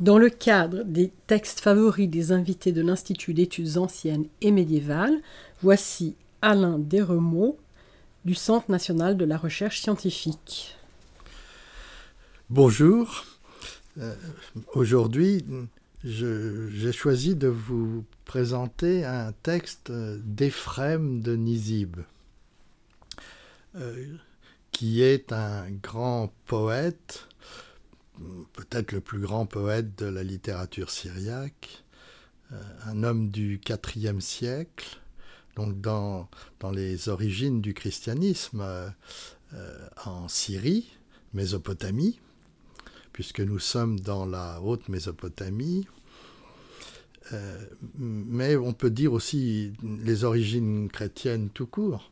Dans le cadre des textes favoris des invités de l'Institut d'études anciennes et médiévales, voici Alain Desremeaux du Centre national de la recherche scientifique. Bonjour. Euh, aujourd'hui, j'ai choisi de vous présenter un texte d'Éphrem de Nizib, euh, qui est un grand poète peut-être le plus grand poète de la littérature syriaque, euh, un homme du IVe siècle, donc dans, dans les origines du christianisme euh, en Syrie, Mésopotamie, puisque nous sommes dans la haute Mésopotamie. Mais on peut dire aussi les origines chrétiennes tout court.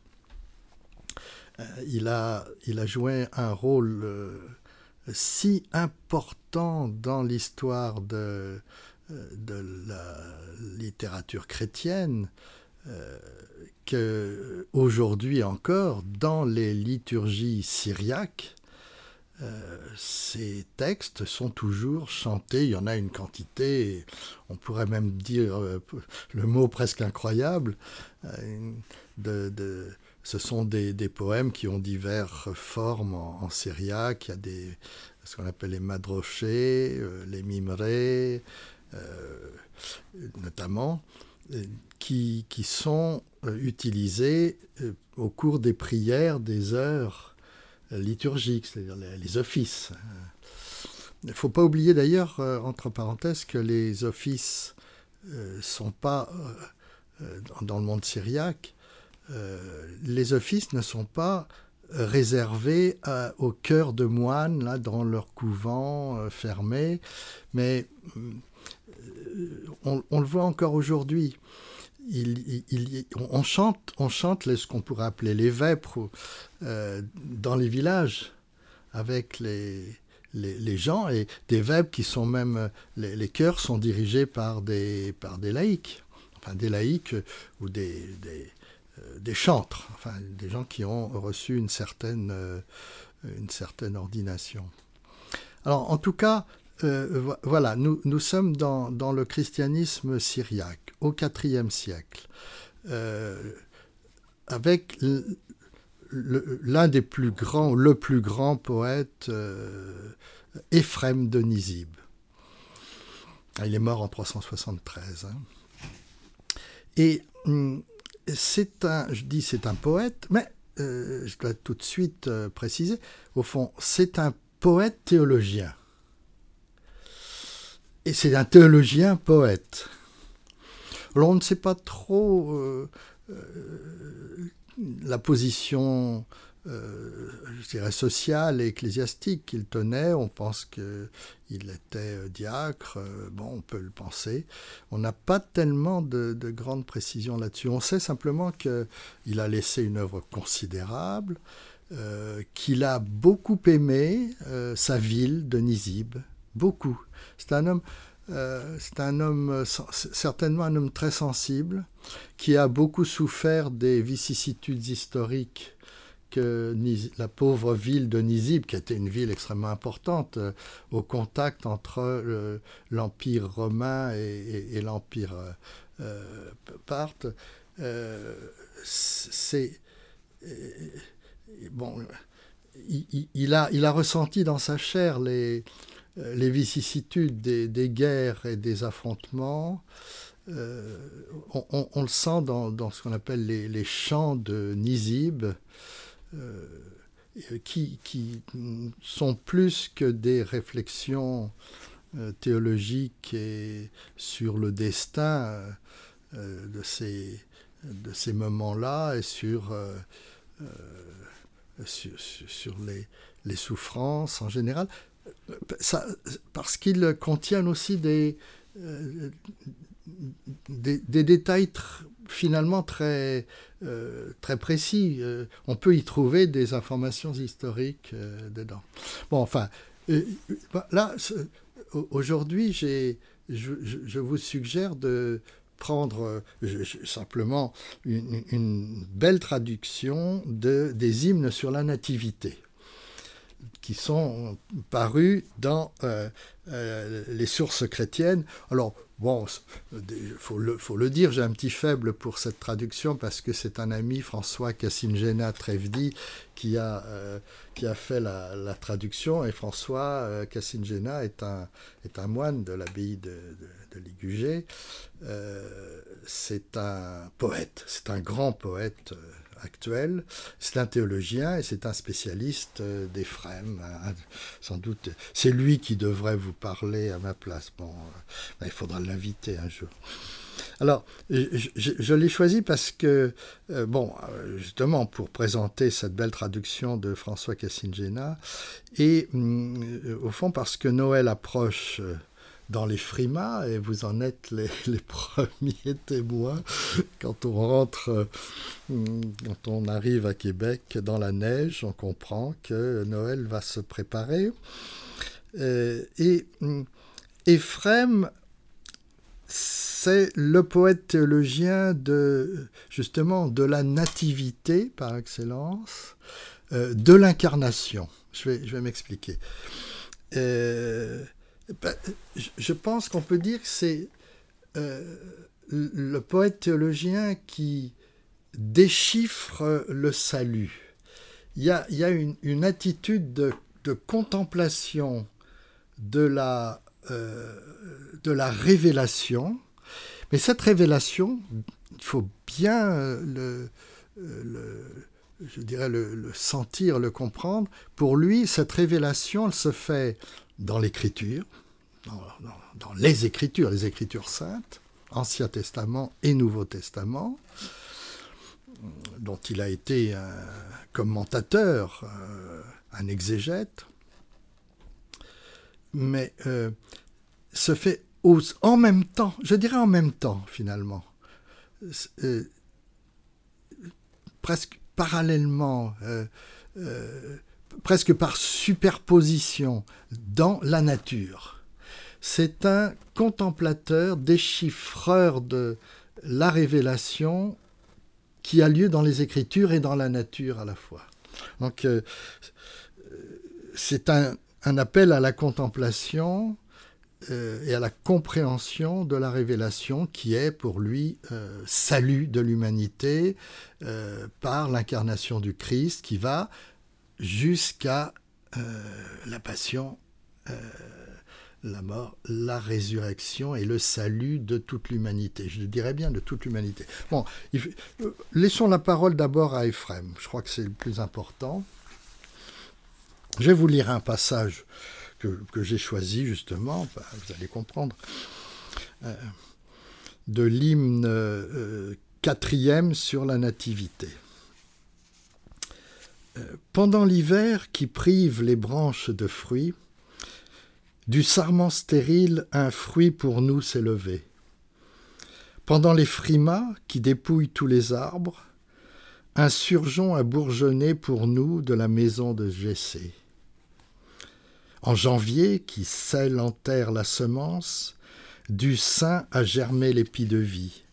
il, a, il a joué un rôle si important dans l'histoire de, euh, de la littérature chrétienne euh, que aujourd'hui encore, dans les liturgies syriaques, euh, ces textes sont toujours chantés, il y en a une quantité, on pourrait même dire le mot presque incroyable, de, ce sont des, poèmes qui ont diverses formes en, syriaque. Il y a ce qu'on appelle les madrochés, euh, les mimerés, euh, notamment, euh, qui, sont utilisés au cours des prières, des heures liturgiques, c'est-à-dire les, offices. Il ne faut pas oublier d'ailleurs, entre parenthèses, que les offices ne sont pas, dans le monde syriaque, euh, les offices ne sont pas réservés au cœur de moines, là, dans leur couvent euh, fermé, mais euh, on, le voit encore aujourd'hui. On chante, on chante ce qu'on pourrait appeler les vêpres dans les villages avec les, les, gens et des vêpres qui sont même les, les chœurs sont dirigés par des par des laïcs, enfin des laïcs ou des, des euh, des chantres, enfin des gens qui ont reçu une certaine, euh, une certaine ordination. Alors en tout cas, euh, voilà, nous, nous sommes dans, dans, le christianisme syriaque au IVe siècle, avec l'un des plus grands, le plus grand poète, Éphrem de Nizib. Ah, il est mort en 373. Hein. Et hum, c'est un, je dis c'est un poète, mais euh, je dois tout de suite euh, préciser, au fond, c'est un poète théologien. Et c'est un théologien poète. Alors on ne sait pas trop euh, la position euh, je dirais, social et ecclésiastique qu'il tenait. On pense qu'il était euh, diacre, euh, bon, on peut le penser. On n'a pas tellement de, de grandes précisions là-dessus. On sait simplement qu'il a laissé une œuvre considérable, qu'il a beaucoup aimé sa ville de Nizib, beaucoup. C'est un homme... c'est un homme, certainement un homme très sensible, qui a beaucoup souffert des vicissitudes historiques que la pauvre ville de Nizib, qui était une ville extrêmement importante, euh, au contact entre l'Empire romain et, l'Empire euh, euh, parthe, c'est bon. Il, a, il a ressenti dans sa chair les, les vicissitudes des, guerres et des affrontements. on, le sent dans, ce qu'on appelle les, chants de Nizib, euh, qui, sont plus que des réflexions euh, théologiques et sur le destin euh, de ces, moments-là et sur, les, les souffrances en général, ça, parce qu'ils contiennent aussi des, des, des détails finalement très, euh, très précis. Euh, on peut y trouver des informations historiques euh, dedans. Bon, enfin, là, aujourd'hui, je, je, vous suggère de prendre simplement une, belle traduction de, des hymnes sur la nativité qui sont parus dans les sources chrétiennes. Alors, Bon, il faut le, dire, j'ai un petit faible pour cette traduction parce que c'est un ami, François Cassingena Trevdi, qui a, euh, qui a fait la, traduction. Et François euh, Cassingena est un, est un moine de l'abbaye de, Ligugé. Euh, c'est un poète, c'est un grand poète actuel. C'est un théologien et c'est un spécialiste euh, d'Ephrem. Hein, sans doute, c'est lui qui devrait vous parler à ma place. Bon, euh, il faudra l'inviter un jour. Alors, je, l'ai choisi parce que, euh, bon, justement, pour présenter cette belle traduction de François Cassingena, et mm, au fond parce que Noël approche dans les frimas, et vous en êtes les, premiers témoins quand on rentre, euh, quand on arrive à Québec dans la neige, on comprend que Noël va se préparer. Euh, et Éphrem, c'est le poète théologien de justement de la nativité par excellence, euh, de l'incarnation. Je vais, je vais m'expliquer. Ben, je pense qu'on peut dire que c'est euh, le poète théologien qui déchiffre le salut. Il y a, une, attitude de, contemplation de la, euh, de la révélation, mais cette révélation, il faut bien le, le je dirais le, sentir, le comprendre. Pour lui, cette révélation, elle se fait dans l'écriture, dans, les écritures, les écritures saintes, Ancien Testament et Nouveau Testament, dont il a été un commentateur, euh, un exégète, mais euh, se fait en même temps, je dirais en même temps finalement, euh, presque parallèlement, presque par superposition dans la nature. C'est un contemplateur, déchiffreur de la révélation qui a lieu dans les Écritures et dans la nature à la fois. Donc euh, c'est un, appel à la contemplation euh, et à la compréhension de la révélation qui est pour lui euh, salut de l'humanité par l'incarnation du Christ qui va jusqu'à la passion la mort, la résurrection et le salut de toute l'humanité. Je dirais bien de toute l'humanité. Bon, euh, laissons la parole d'abord à Ephrem. Je crois que c'est le plus important. Je vais vous lire un passage que, j'ai choisi justement, bah, vous allez comprendre, euh, de l'hymne euh, quatrième sur la nativité. Pendant l'hiver qui prive les branches de fruits, du sarment stérile, un fruit pour nous s'est levé. Pendant les frimas qui dépouillent tous les arbres, un surgeon a bourgeonné pour nous de la maison de Jessé. En janvier, qui scelle en terre la semence, du sein a germé l'épi de vie.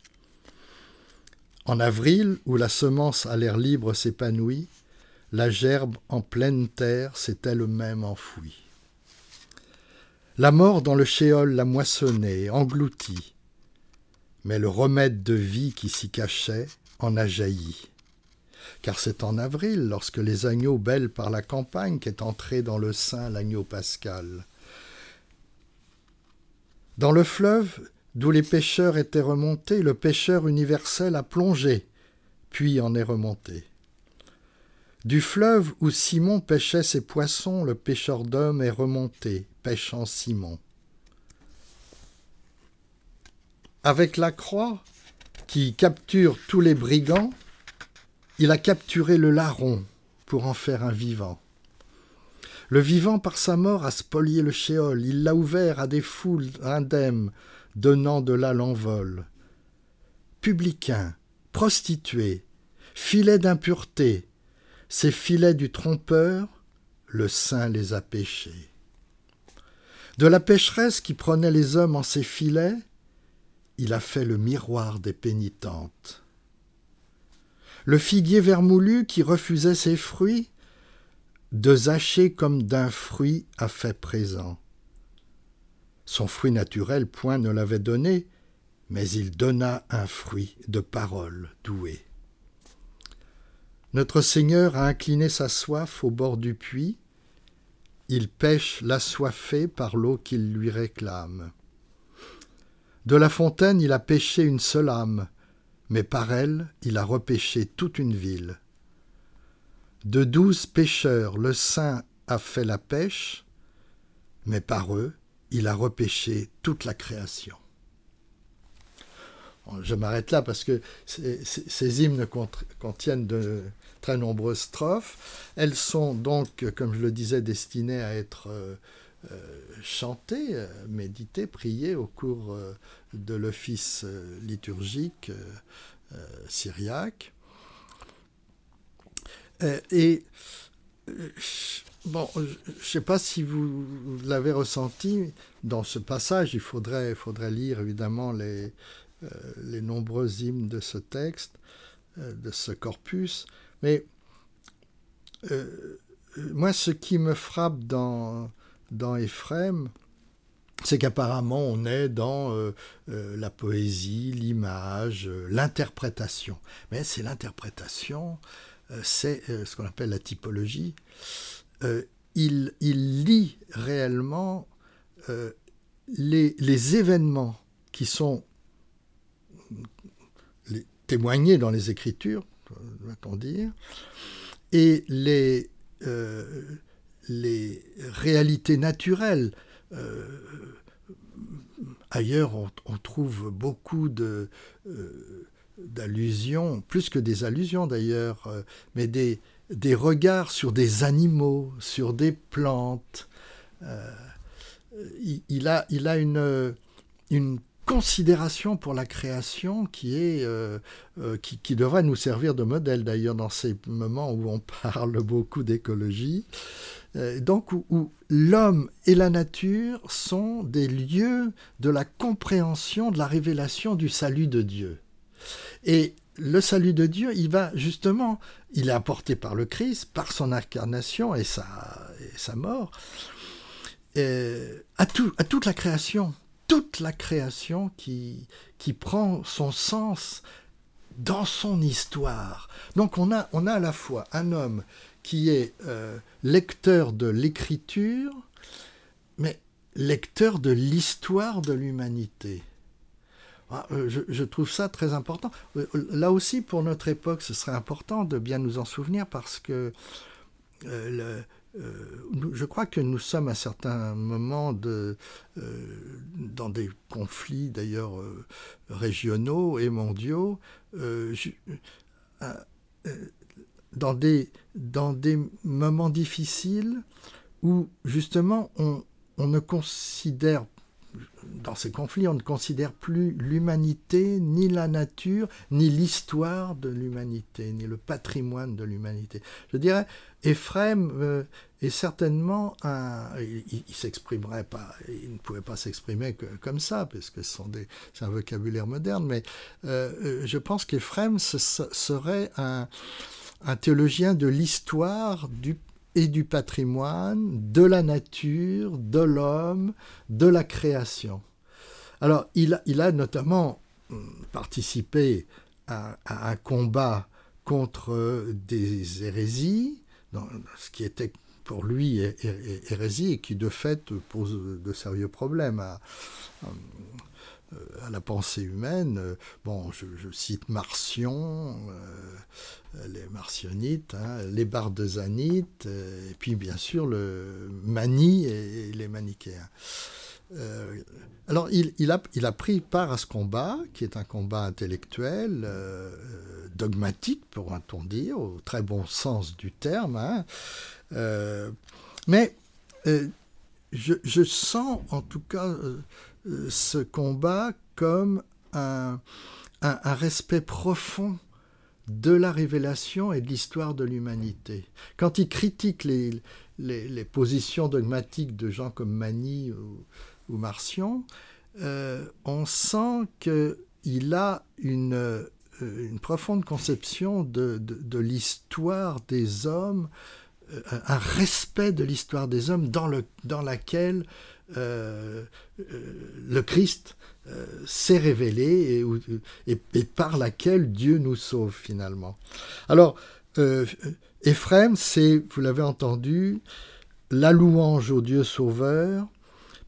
En avril, où la semence à l'air libre s'épanouit, la gerbe en pleine terre s'est elle-même enfouie. La mort dans le shéol l'a moissonné, englouti. Mais le remède de vie qui s'y cachait en a jailli. Car c'est en avril, lorsque les agneaux bêlent par la campagne, qu'est entré dans le sein l'agneau pascal. Dans le fleuve, d'où les pêcheurs étaient remontés, le pêcheur universel a plongé, puis en est remonté. Du fleuve où Simon pêchait ses poissons, le pêcheur d'hommes est remonté, pêchant Simon. Avec la croix qui capture tous les brigands, il a capturé le larron pour en faire un vivant. Le vivant par sa mort a spolié le shéol, il l'a ouvert à des foules indemnes, donnant de là l'envol. Publicains, prostituées, filets d'impureté, ces filets du trompeur, le saint les a pêchés. De la pécheresse qui prenait les hommes en ses filets, il a fait le miroir des pénitentes. Le figuier vermoulu qui refusait ses fruits, de zacher comme d'un fruit a fait présent. Son fruit naturel point ne l'avait donné, mais il donna un fruit de parole douée. Notre Seigneur a incliné sa soif au bord du puits, il pêche l'assoiffé par l'eau qu'il lui réclame. De la fontaine il a pêché une seule âme, mais par elle il a repêché toute une ville. De douze pêcheurs le Saint a fait la pêche, mais par eux il a repêché toute la création. Je m'arrête là parce que ces, hymnes contiennent de très nombreuses strophes. Elles sont donc, comme je le disais, destinées à être euh, euh, chantées, euh, méditées, priées au cours de l'office liturgique syriaque. et Bon, je ne sais pas si vous l'avez ressenti dans ce passage. Il faudrait, faudrait lire évidemment les, les nombreux hymnes de ce texte, euh, de ce corpus. Mais euh, moi, ce qui me frappe dans, dans Éphrem, c'est qu'apparemment on est dans la poésie, l'image, l'interprétation. Mais c'est l'interprétation, c'est ce qu'on appelle la typologie. Euh, il, lit réellement euh, les, événements qui sont témoignés dans les Écritures, doit-on dire, et les, euh, réalités naturelles. ailleurs, on, trouve beaucoup de d'allusions, plus que des allusions d'ailleurs, mais des, des regards sur des animaux, sur des plantes. Euh, il, a, il a une, une considération pour la création qui est euh, euh, qui, devrait nous servir de modèle d'ailleurs dans ces moments où on parle beaucoup d'écologie. Donc où, l'homme et la nature sont des lieux de la compréhension de la révélation du salut de Dieu. Et le salut de Dieu, il va justement, il est apporté par le Christ, par son incarnation et sa, sa mort, à, tout, à toute la création, toute la création qui, qui prend son sens dans son histoire. Donc on a, on a à la fois un homme qui est euh, lecteur de l'écriture, mais lecteur de l'histoire de l'humanité. Ah, euh, je, trouve ça très important. Euh, là aussi, pour notre époque, ce serait important de bien nous en souvenir parce que euh, je crois que nous sommes à certains moments de, dans des conflits d'ailleurs régionaux et mondiaux, dans, des, dans des moments difficiles où justement on, on ne considère dans ces conflits, on ne considère plus l'humanité, ni la nature, ni l'histoire de l'humanité, ni le patrimoine de l'humanité. Je dirais, Ephraim euh, est certainement un... Il, ne pouvait pas s'exprimer comme ça, parce que c'est un vocabulaire moderne, mais euh, euh, je pense qu'Ephraim serait un, un théologien de l'histoire du et du patrimoine, de la nature, de l'homme, de la création. Alors, il, a notamment hum, participé à, un combat contre des hérésies, ce qui était pour lui hérésie et qui de fait pose de sérieux problèmes hum, à la pensée humaine. Bon, je, cite Marcion, euh, les hein, les bardezanites, euh, et puis bien sûr le Mani et, les manichéens. Euh, alors, il, a, pris part à ce combat, qui est un combat intellectuel, dogmatique, pourrait-on dire, au très bon sens du terme. Hein. mais je, sens, en tout cas, ce combat comme un, respect profond de la révélation et de l'histoire de l'humanité. Quand il critique les, les, positions dogmatiques de gens comme Mani ou, Marcion, on sent qu'il a une, une, profonde conception de, de l'histoire des hommes, un respect de l'histoire des hommes dans, le, dans laquelle euh, euh, le Christ euh, s'est révélé et, par laquelle Dieu nous sauve finalement. Alors, Ephraim, c'est, vous l'avez entendu, la louange au Dieu sauveur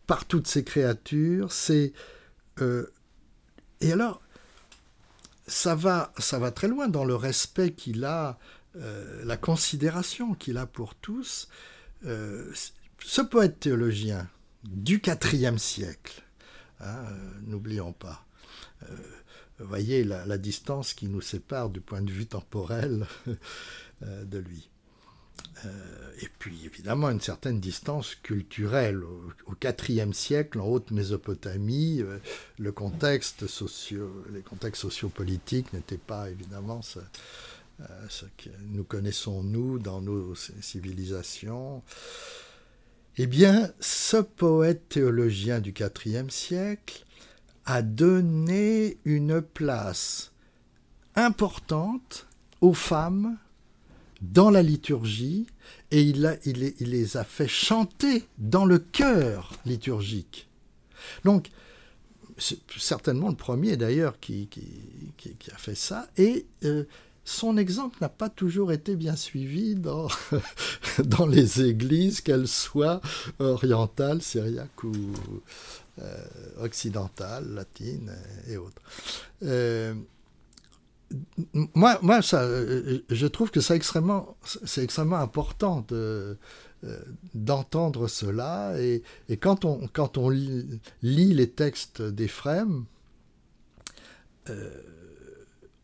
par toutes ses créatures. C'est et alors, ça va, ça va très loin dans le respect qu'il a, la considération qu'il a pour tous. ce poète théologien, du IVe siècle. Hein, euh, n'oublions pas. Euh, voyez la, distance qui nous sépare du point de vue temporel euh, de lui. et puis évidemment une certaine distance culturelle. Au, IVe siècle, en Haute-Mésopotamie, le contexte socio, les contextes sociopolitiques n'étaient pas évidemment ce, que nous connaissons nous dans nos civilisations. Eh bien, ce poète théologien du IVe siècle a donné une place importante aux femmes dans la liturgie et il, les a fait chanter dans le chœur liturgique. Donc, c'est certainement le premier d'ailleurs qui, a fait ça. Et euh, son exemple n'a pas toujours été bien suivi dans, dans les églises, qu'elles soient orientales, syriaques ou euh, occidentales, latines et autres. Euh, moi, moi ça, euh, je trouve que c'est extrêmement, important de, d'entendre cela. Et, quand, on, quand on lit, les textes d'Ephrem,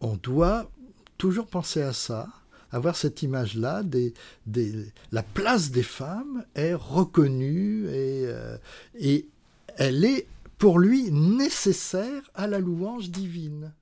on doit toujours penser à ça, avoir cette image-là, des, la place des femmes est reconnue et, euh, et elle est pour lui nécessaire à la louange divine.